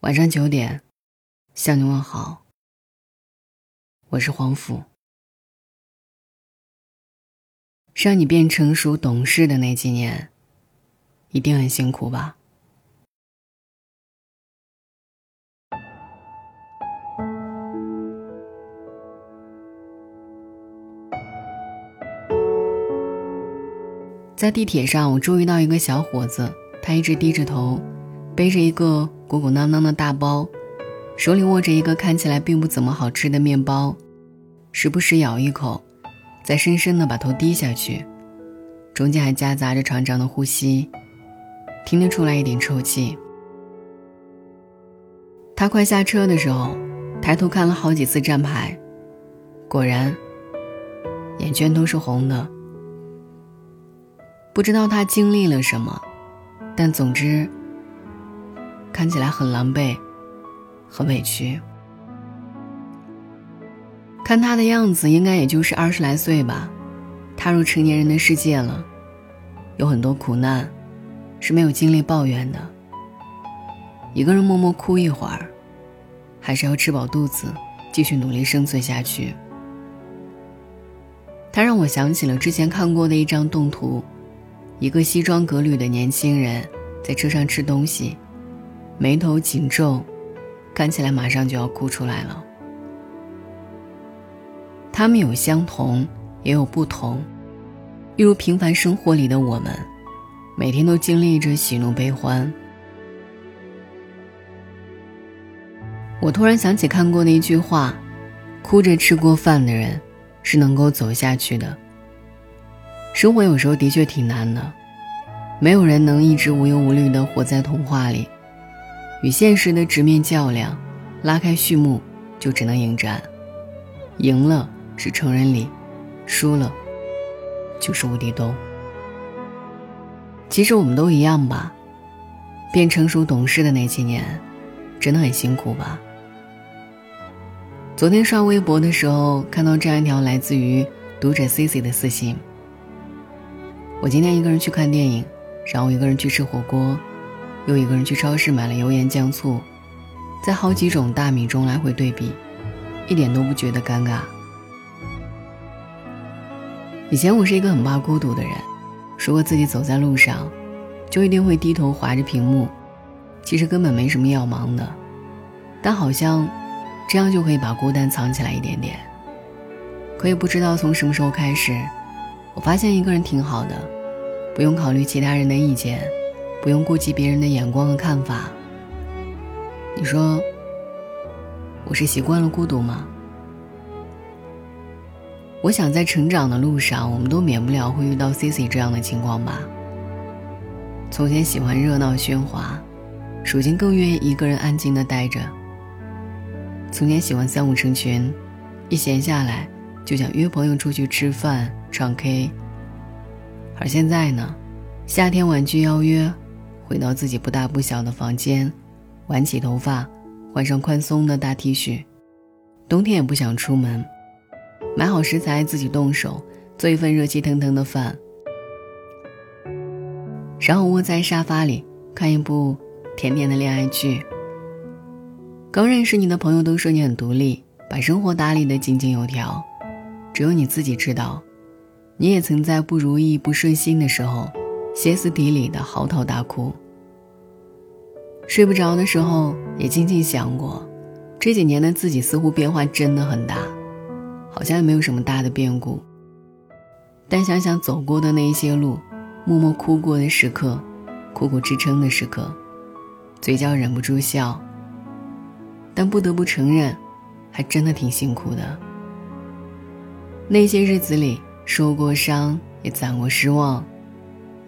晚上九点，向你问好。我是黄甫。让你变成熟懂事的那几年，一定很辛苦吧？在地铁上，我注意到一个小伙子，他一直低着头，背着一个鼓鼓囊囊的大包，手里握着一个看起来并不怎么好吃的面包，时不时咬一口，再深深的把头低下去，中间还夹杂着长长的呼吸，听得出来一点抽泣。他快下车的时候，抬头看了好几次站牌，果然，眼圈都是红的。不知道他经历了什么，但总之看起来很狼狈，很委屈。看他的样子，应该也就是二十来岁吧，踏入成年人的世界了，有很多苦难是没有精力抱怨的。一个人默默哭一会儿，还是要吃饱肚子，继续努力生存下去。他让我想起了之前看过的一张动图。一个西装革履的年轻人在车上吃东西，眉头紧皱，看起来马上就要哭出来了。他们有相同，也有不同，一如平凡生活里的我们，每天都经历着喜怒悲欢。我突然想起看过的一句话：“哭着吃过饭的人，是能够走下去的。”生活有时候的确挺难的，没有人能一直无忧无虑的活在童话里，与现实的直面较量，拉开序幕就只能迎战，赢了是成人礼，输了就是无底洞。其实我们都一样吧，变成熟懂事的那几年，真的很辛苦吧。昨天刷微博的时候，看到这样一条来自于读者 C C 的私信。我今天一个人去看电影，然后一个人去吃火锅，又一个人去超市买了油盐酱醋，在好几种大米中来回对比，一点都不觉得尴尬。以前我是一个很怕孤独的人，如果自己走在路上，就一定会低头划着屏幕，其实根本没什么要忙的，但好像这样就可以把孤单藏起来一点点。可也不知道从什么时候开始。我发现一个人挺好的，不用考虑其他人的意见，不用顾及别人的眼光和看法。你说，我是习惯了孤独吗？我想在成长的路上，我们都免不了会遇到 Cici 这样的情况吧。从前喜欢热闹喧哗，如今更愿意一个人安静的待着。从前喜欢三五成群，一闲下来就想约朋友出去吃饭。唱 K，而现在呢，夏天婉拒邀约，回到自己不大不小的房间，挽起头发，换上宽松的大 T 恤，冬天也不想出门，买好食材自己动手做一份热气腾腾的饭，然后窝在沙发里看一部甜甜的恋爱剧。刚认识你的朋友都说你很独立，把生活打理得井井有条，只有你自己知道。你也曾在不如意、不顺心的时候，歇斯底里的嚎啕大哭。睡不着的时候，也静静想过，这几年的自己似乎变化真的很大，好像也没有什么大的变故。但想想走过的那一些路，默默哭过的时刻，苦苦支撑的时刻，嘴角忍不住笑。但不得不承认，还真的挺辛苦的。那些日子里。受过伤，也攒过失望，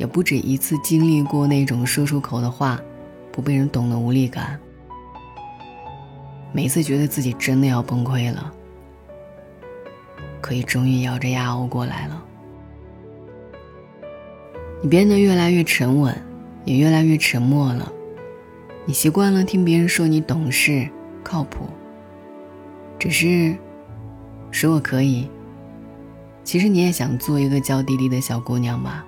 也不止一次经历过那种说出口的话不被人懂的无力感。每次觉得自己真的要崩溃了，可以终于咬着牙熬过来了。你变得越来越沉稳，也越来越沉默了。你习惯了听别人说你懂事、靠谱，只是说我可以。其实你也想做一个娇滴滴的小姑娘吧，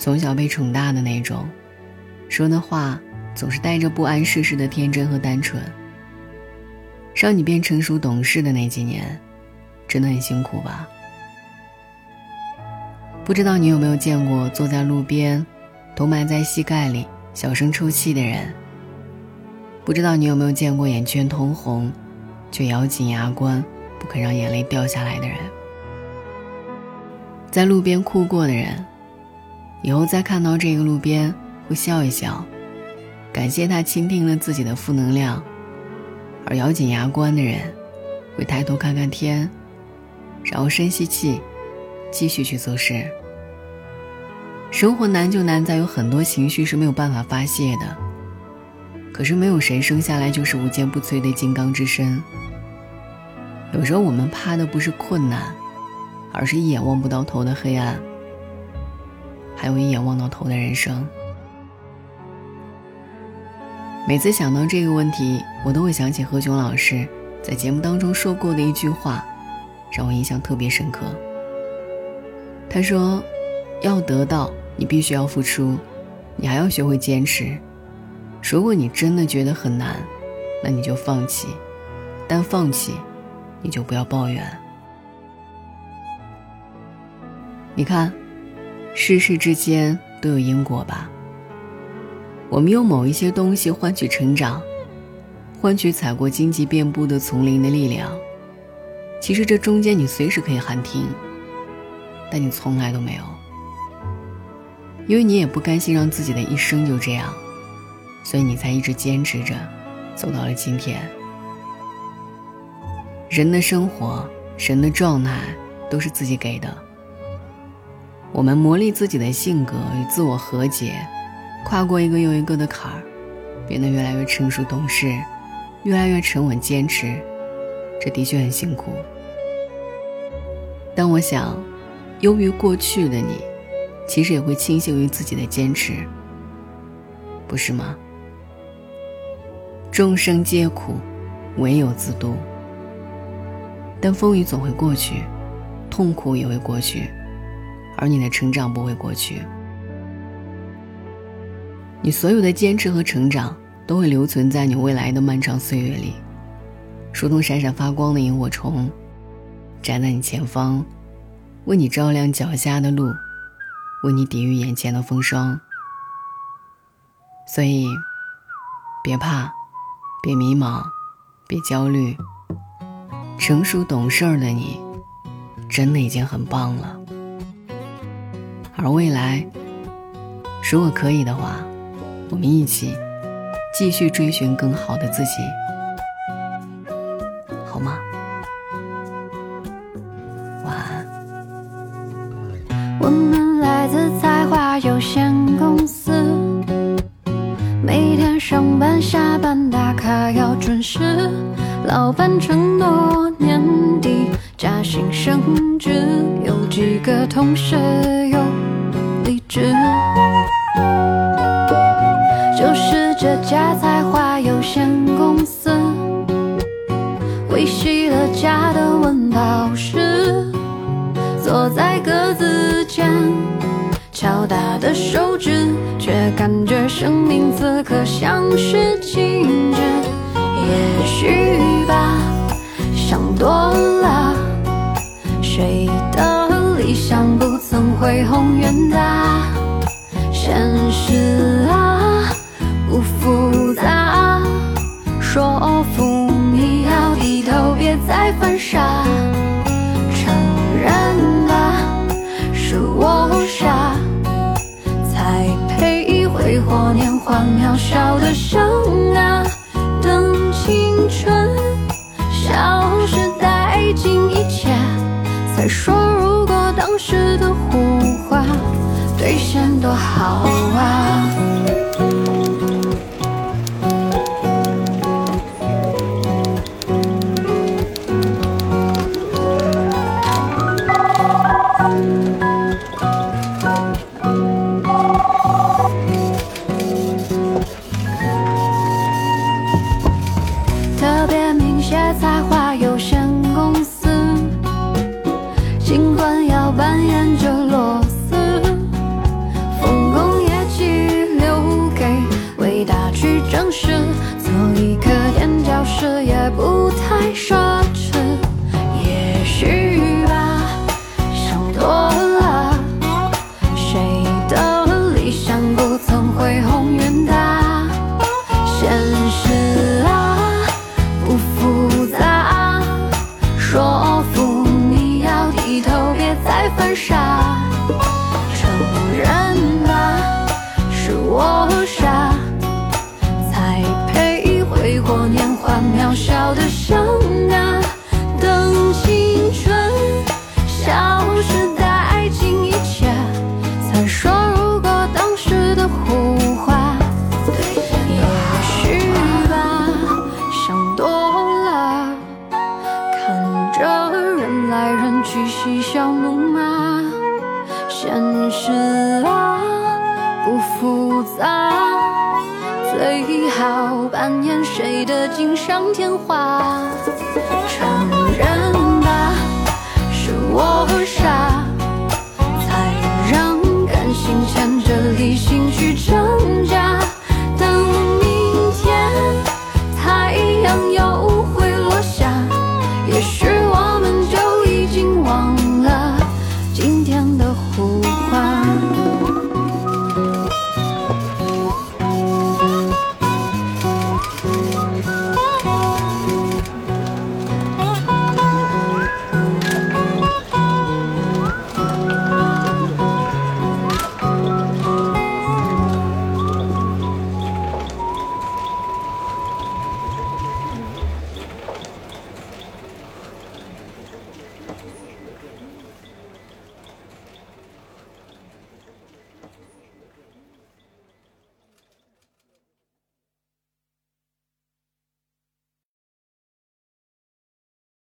从小被宠大的那种，说的话、总是带着不谙世事的天真和单纯。让你变成熟懂事的那几年，真的很辛苦吧？不知道你有没有见过坐在路边，头埋在膝盖里，小声抽泣的人？不知道你有没有见过眼圈通红，却咬紧牙关，不肯让眼泪掉下来的人？在路边哭过的人，以后再看到这个路边，会笑一笑，感谢他倾听了自己的负能量；而咬紧牙关的人，会抬头看看天，然后深吸气，继续去做事。生活难就难在有很多情绪是没有办法发泄的。可是没有谁生下来就是无坚不摧的金刚之身。有时候我们怕的不是困难，而是一眼望不到头的黑暗，还有一眼望到头的人生。每次想到这个问题，我都会想起何炅老师在节目当中说过的一句话，让我印象特别深刻。他说：“要得到。”你必须要付出，你还要学会坚持。如果你真的觉得很难，那你就放弃。但放弃，你就不要抱怨。你看，世事之间都有因果吧。我们用某一些东西换取成长，换取踩过荆棘遍布的丛林的力量。其实这中间你随时可以喊停，但你从来都没有。因为你也不甘心让自己的一生就这样，所以你才一直坚持着，走到了今天。人的生活，人的状态，都是自己给的。我们磨砺自己的性格与自我和解，跨过一个又一个的坎儿，变得越来越成熟懂事，越来越沉稳坚持，这的确很辛苦。但我想，优于过去的你。其实也会庆幸于自己的坚持，不是吗？众生皆苦，唯有自渡。但风雨总会过去，痛苦也会过去，而你的成长不会过去。你所有的坚持和成长都会留存在你未来的漫长岁月里，如同闪闪发光的萤火虫，站在你前方，为你照亮脚下的路。为你抵御眼前的风霜，所以别怕，别迷茫，别焦虑。成熟懂事儿的你，真的已经很棒了。而未来，如果可以的话，我们一起继续追寻更好的自己，好吗？晚安。我们来自才华。有限公司，每天上班下班打卡要准时，老板承诺年底加薪升职，有几个同事有离职，就是这家才华有限公司，维系了家的温饱时，坐在格子间。敲打的手指，却感觉生命此刻像是静止。也许吧，想多了。谁的理想不恢宏远大？现实啊，不复杂。说多好啊。复杂最好扮演谁的锦上添花，承认吧，是我。